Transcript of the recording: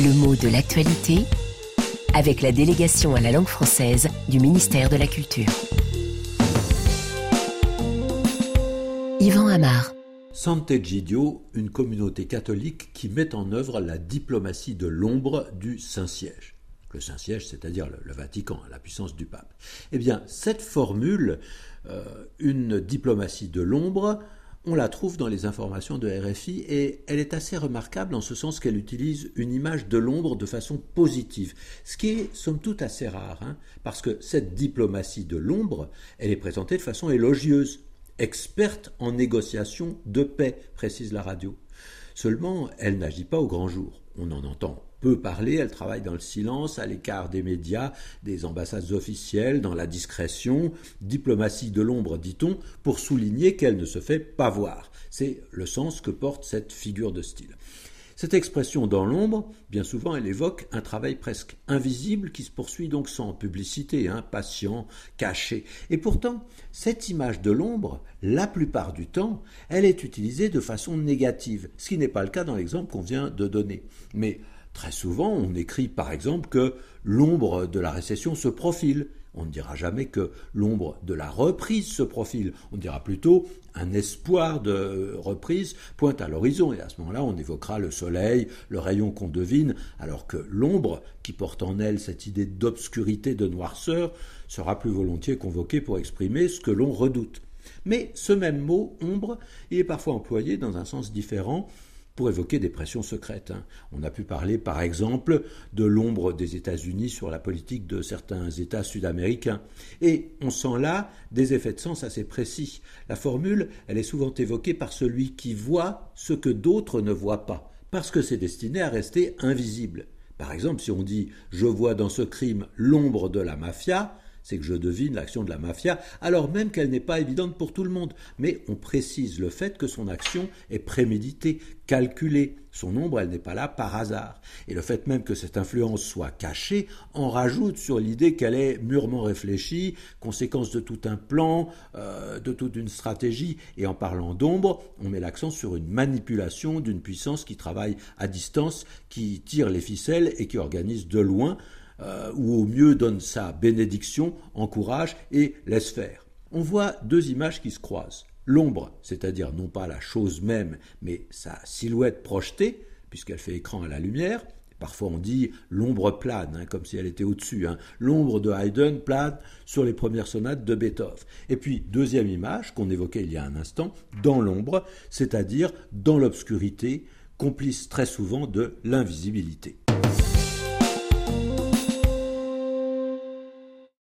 Le mot de l'actualité avec la délégation à la langue française du ministère de la Culture. Yvan Amar. Sant'Egidio, une communauté catholique qui met en œuvre la diplomatie de l'ombre du Saint-Siège. Le Saint-Siège, c'est-à-dire le, Vatican, la puissance du pape. Eh bien, cette formule, euh, une diplomatie de l'ombre, on la trouve dans les informations de RFI et elle est assez remarquable en ce sens qu'elle utilise une image de l'ombre de façon positive, ce qui est somme toute assez rare, hein, parce que cette diplomatie de l'ombre, elle est présentée de façon élogieuse, experte en négociation de paix, précise la radio. Seulement, elle n'agit pas au grand jour. On en entend peu parler, elle travaille dans le silence, à l'écart des médias, des ambassades officielles, dans la discrétion, diplomatie de l'ombre, dit-on, pour souligner qu'elle ne se fait pas voir. C'est le sens que porte cette figure de style. Cette expression dans l'ombre, bien souvent, elle évoque un travail presque invisible qui se poursuit donc sans publicité, hein, patient, caché. Et pourtant, cette image de l'ombre, la plupart du temps, elle est utilisée de façon négative, ce qui n'est pas le cas dans l'exemple qu'on vient de donner. Mais Très souvent, on écrit par exemple que l'ombre de la récession se profile. On ne dira jamais que l'ombre de la reprise se profile. On dira plutôt un espoir de reprise pointe à l'horizon. Et à ce moment-là, on évoquera le soleil, le rayon qu'on devine, alors que l'ombre, qui porte en elle cette idée d'obscurité, de noirceur, sera plus volontiers convoquée pour exprimer ce que l'on redoute. Mais ce même mot, ombre, est parfois employé dans un sens différent pour évoquer des pressions secrètes. Hein. On a pu parler par exemple de l'ombre des États-Unis sur la politique de certains États sud-américains. Et on sent là des effets de sens assez précis. La formule, elle est souvent évoquée par celui qui voit ce que d'autres ne voient pas, parce que c'est destiné à rester invisible. Par exemple, si on dit je vois dans ce crime l'ombre de la mafia, c'est que je devine l'action de la mafia, alors même qu'elle n'est pas évidente pour tout le monde. Mais on précise le fait que son action est préméditée, calculée. Son ombre, elle n'est pas là par hasard. Et le fait même que cette influence soit cachée en rajoute sur l'idée qu'elle est mûrement réfléchie, conséquence de tout un plan, euh, de toute une stratégie. Et en parlant d'ombre, on met l'accent sur une manipulation d'une puissance qui travaille à distance, qui tire les ficelles et qui organise de loin euh, ou au mieux donne sa bénédiction, encourage et laisse faire. On voit deux images qui se croisent. L'ombre, c'est-à-dire non pas la chose même, mais sa silhouette projetée, puisqu'elle fait écran à la lumière. Parfois on dit l'ombre plane, hein, comme si elle était au-dessus. Hein. L'ombre de Haydn plane sur les premières sonates de Beethoven. Et puis, deuxième image qu'on évoquait il y a un instant, dans l'ombre, c'est-à-dire dans l'obscurité, complice très souvent de l'invisibilité.